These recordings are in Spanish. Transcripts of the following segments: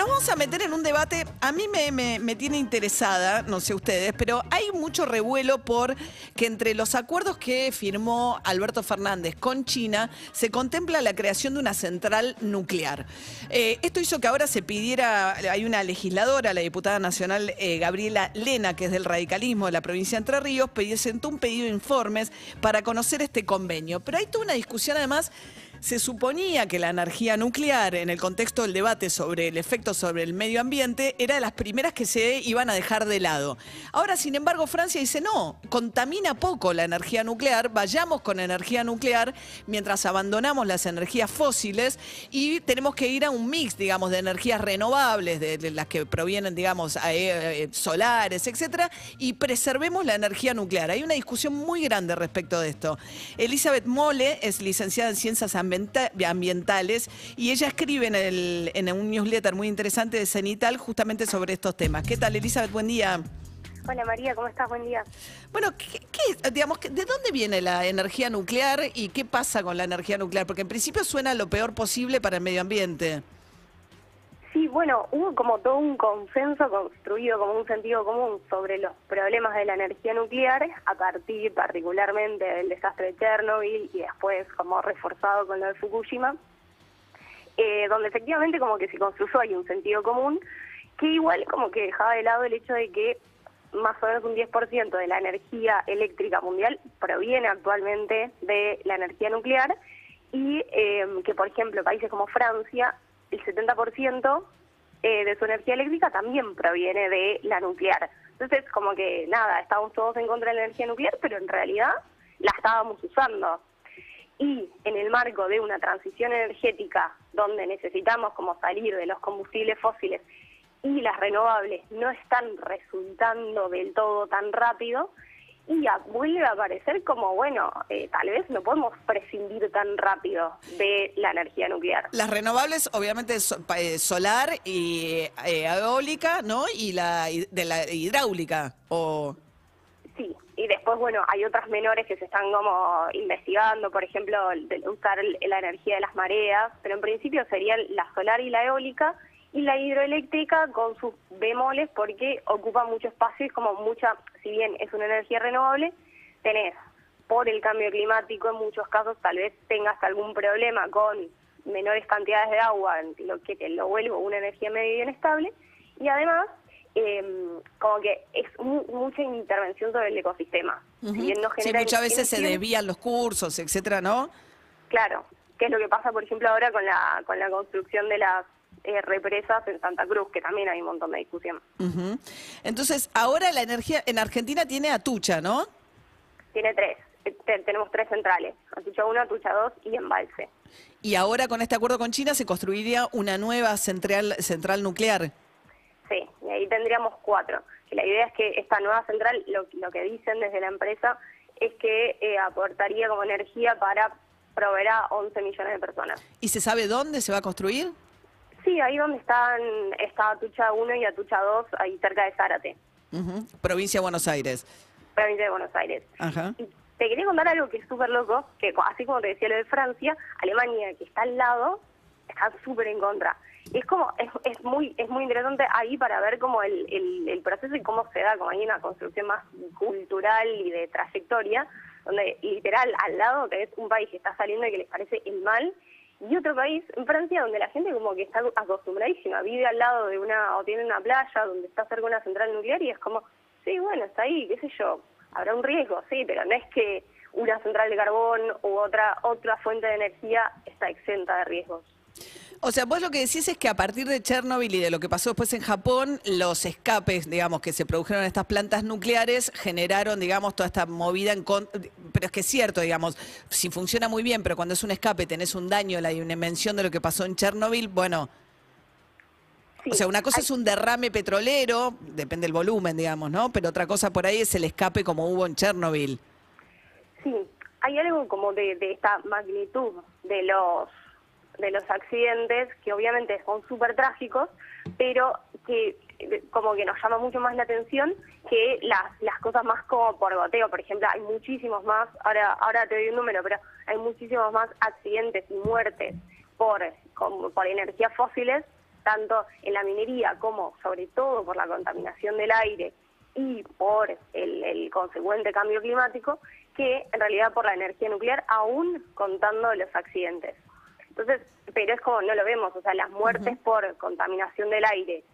Nos vamos a meter en un debate, a mí me, me- tiene interesada, no sé ustedes, pero hay mucho revuelo por que entre los acuerdos que firmó Alberto Fernández con China se contempla la creación de una central nuclear. Eh, esto hizo que ahora se pidiera, hay una legisladora, la diputada nacional eh, Gabriela Lena, que es del radicalismo de la provincia de Entre Ríos, presentó un pedido de informes para conocer este convenio. Pero hay toda una discusión además se suponía que la energía nuclear, en el contexto del debate sobre el efecto sobre el medio ambiente, era de las primeras que se iban a dejar de lado. Ahora, sin embargo, Francia dice, no, contamina poco la energía nuclear, vayamos con energía nuclear mientras abandonamos las energías fósiles y tenemos que ir a un mix, digamos, de energías renovables, de, las que provienen, digamos, eh, eh, solares, etcétera, y preservemos la energía nuclear. Hay una discusión muy grande respecto de esto. Elizabeth Mole es licenciada en Ciencias Ambienta- Ambientales y ella escribe en, el- en un newsletter muy interesante de Cenital justamente sobre estos temas. ¿Qué tal, Elizabeth? Buen día. Hola María, ¿cómo estás? Buen día. Bueno, ¿qué, qué- digamos, ¿de dónde viene la energía nuclear y qué pasa con la energía nuclear? Porque en principio suena lo peor posible para el medio ambiente. Sí, bueno, hubo como todo un consenso construido como un sentido común sobre los problemas de la energía nuclear a partir particularmente del desastre de Chernobyl y después como reforzado con lo de Fukushima, eh, donde efectivamente como que se construyó ahí un sentido común que igual como que dejaba de lado el hecho de que más o menos un 10% de la energía eléctrica mundial proviene actualmente de la energía nuclear y eh, que, por ejemplo, países como Francia, el 70% eh, de su energía eléctrica también proviene de la nuclear. Entonces, como que nada, estábamos todos en contra de la energía nuclear, pero en realidad la estábamos usando. Y en el marco de una transición energética donde necesitamos como salir de los combustibles fósiles y las renovables no están resultando del todo tan rápido, y a- vuelve a aparecer como, bueno, eh, tal vez no podemos prescindir tan rápido de la energía nuclear. Las renovables, obviamente, so- eh, solar y eh, eólica, ¿no? Y la de la hidráulica. O Sí, y después, bueno, hay otras menores que se están como investigando, por ejemplo, de usar la energía de las mareas, pero en principio serían la solar y la eólica, y la hidroeléctrica con sus bemoles porque ocupa mucho espacio y como mucha, si bien es una energía renovable, tenés por el cambio climático en muchos casos tal vez tengas algún problema con menores cantidades de agua, lo que te lo vuelve una energía medio inestable, y además eh, como que es mu- mucha intervención sobre el ecosistema. Si bien no Sí, muchas veces se desvían los cursos, etcétera, ¿no? Claro, que es lo que pasa, por ejemplo, ahora con la, con la construcción de las eh, represas en Santa Cruz, que también hay un montón de discusión. Entonces, ahora la energía en Argentina tiene Atucha, ¿no? Tiene tres, eh, te- tenemos tres centrales, Atucha 1, Atucha 2 y Embalse. Y ahora con este acuerdo con China se construiría una nueva central, central nuclear. Sí, y ahí tendríamos cuatro. Y la idea es que esta nueva central, lo, lo que dicen desde la empresa, es que eh, aportaría como energía para proveer a 11 millones de personas. ¿Y se sabe dónde se va a construir? Sí, ahí donde están está Atucha 1 y Atucha 2, ahí cerca de Zárate. Provincia de Buenos Aires. provincia de Buenos Aires. Ajá. Y te quería contar algo que es súper loco, que así como te decía lo de Francia, Alemania, que está al lado, está súper en contra. Y es como, es, es muy es muy interesante ahí para ver como el, el, el proceso y cómo se da, como hay una construcción más cultural y de trayectoria, donde literal al lado tenés un país que está saliendo y que les parece el mal, y otro país, en Francia, donde la gente como que está acostumbradísima, vive al lado de una, o tiene una playa donde está cerca una central nuclear y es como, sí, bueno, está ahí, qué sé yo, habrá un riesgo, sí, pero no es que una central de carbón u otra, otra fuente de energía está exenta de riesgos. O sea, vos lo que decís es que a partir de Chernobyl y de lo que pasó después en Japón, los escapes, digamos, que se produjeron en estas plantas nucleares generaron, digamos, toda esta movida en contra. Pero es que es cierto, digamos, si funciona muy bien, pero cuando es un escape tenés un daño, la dimensión de lo que pasó en Chernobyl, bueno. Sí, O sea, una cosa hay- es un derrame petrolero, depende del volumen, digamos, ¿no? Pero otra cosa por ahí es el escape como hubo en Chernobyl. Sí, hay algo como de, de esta magnitud de los de los accidentes que obviamente son súper trágicos, pero que eh, como que nos llama mucho más la atención que las, las cosas más como por goteo. Por ejemplo, hay muchísimos más, ahora ahora te doy un número, pero hay muchísimos más accidentes y muertes por, con- por energías fósiles, tanto en la minería como sobre todo por la contaminación del aire y por el, el consecuente cambio climático, que en realidad por la energía nuclear, aún contando los accidentes. Entonces, pero es como no lo vemos, o sea, las muertes por contaminación del aire,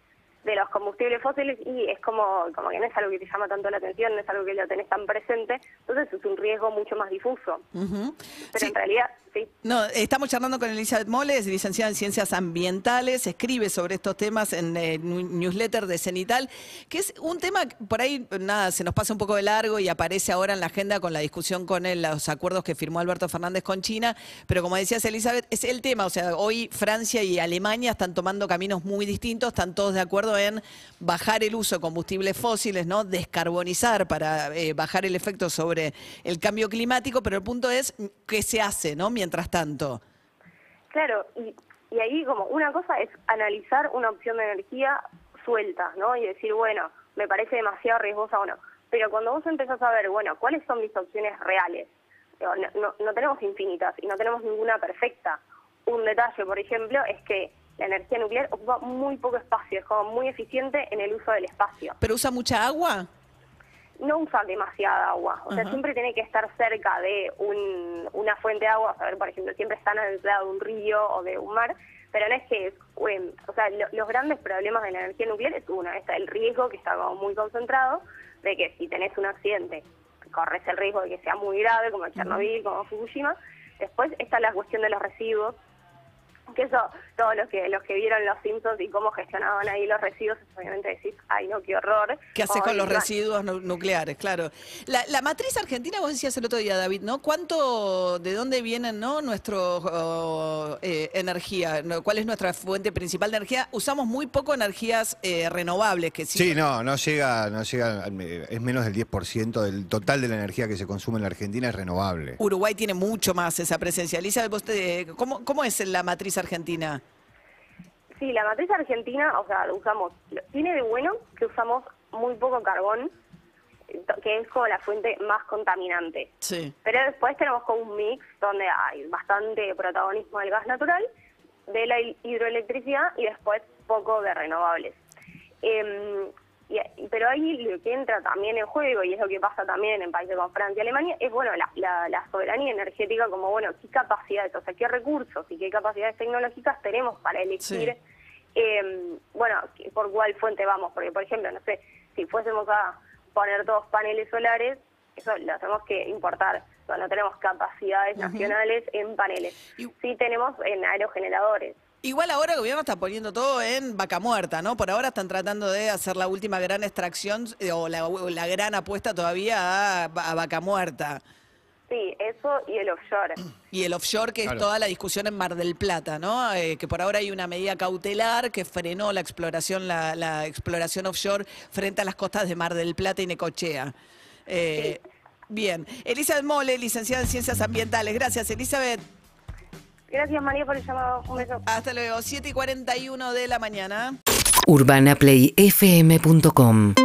de los combustibles fósiles, y es como, como que no es algo que te llama tanto la atención, no es algo que lo tenés tan presente, entonces es un riesgo mucho más difuso. Pero Sí. en realidad, sí. No, estamos charlando con Elizabeth Moles, licenciada en Ciencias Ambientales, escribe sobre estos temas en el newsletter de Cenital, que es un tema que por ahí, nada, se nos pasa un poco de largo y aparece ahora en la agenda con la discusión con él, los acuerdos que firmó Alberto Fernández con China, pero como decías Elizabeth, es el tema, o sea, hoy Francia y Alemania están tomando caminos muy distintos, están todos de acuerdo en bajar el uso de combustibles fósiles, ¿no? Descarbonizar para eh, bajar el efecto sobre el cambio climático, pero el punto es qué se hace, ¿no? Mientras tanto. Claro, y, ahí como una cosa es analizar una opción de energía suelta, ¿no? Y decir, bueno, me parece demasiado riesgosa o no. Pero cuando vos empezás a ver, bueno, ¿cuáles son mis opciones reales? No, no, no tenemos infinitas y no tenemos ninguna perfecta. Un detalle, por ejemplo, es que la energía nuclear ocupa muy poco espacio, es como muy eficiente en el uso del espacio. ¿Pero usa mucha agua? no usa demasiada agua. O sea, Ajá. siempre tiene que estar cerca de un, una fuente de agua. A ver, por ejemplo, siempre están al lado de un río o de un mar. Pero no es que, o sea, lo- los grandes problemas de la energía nuclear es uno, está el riesgo que está como muy concentrado de que si tenés un accidente corres el riesgo de que sea muy grave, como Chernobyl, como Fukushima. Después está la cuestión de los residuos, que eso, todos los que los que vieron los Simpsons y cómo gestionaban ahí los residuos, obviamente decís, ay no, qué horror. ¿Qué hace O con los residuos nu- nucleares? Claro. La, la matriz argentina, vos decías el otro día, David, ¿no? ¿Cuánto, de dónde vienen, no, nuestro oh, eh, energía? ¿Cuál es nuestra fuente principal de energía? Usamos muy poco energías eh, renovables, que sí. Sí, no, no llega, no llega, es menos del 10% del total de la energía que se consume en la Argentina es renovable. Uruguay tiene mucho más esa presencia. Elizabeth, vos te- ¿cómo, ¿cómo es la matriz argentina? Sí, la matriz argentina, o sea, usamos, tiene de bueno que usamos muy poco carbón, eh, que es como la fuente más contaminante. Sí. Pero después tenemos como un mix donde hay bastante protagonismo del gas natural, de la hi- hidroelectricidad y después poco de renovables. Em, y- pero ahí lo que entra también en juego, y es lo que pasa también en países como Francia y Alemania, es bueno la, la- la soberanía energética como, bueno, qué capacidades, o sea, qué recursos y qué capacidades tecnológicas tenemos para elegir, Sí. em, bueno, por cuál fuente vamos. Porque, por ejemplo, no sé, si fuésemos a poner todos paneles solares, eso lo tenemos que importar. O sea, no tenemos capacidades nacionales en paneles. Y- Sí tenemos en aerogeneradores. Igual ahora el gobierno está poniendo todo en vaca muerta, ¿no? Por ahora están tratando de hacer la última gran extracción eh, o la, o la gran apuesta todavía a, a vaca muerta. Sí, eso y el offshore. Y el offshore, que Claro. es toda la discusión en Mar del Plata, ¿no? Eh, que por ahora hay una medida cautelar que frenó la exploración, la, la exploración offshore frente a las costas de Mar del Plata y Necochea. Eh, Bien. Elizabeth Mole, licenciada en Ciencias Ambientales. Gracias, Elizabeth. Gracias, María, por el llamado. Un beso. Hasta luego. 7 y 41 de la mañana. UrbanaPlayFM.com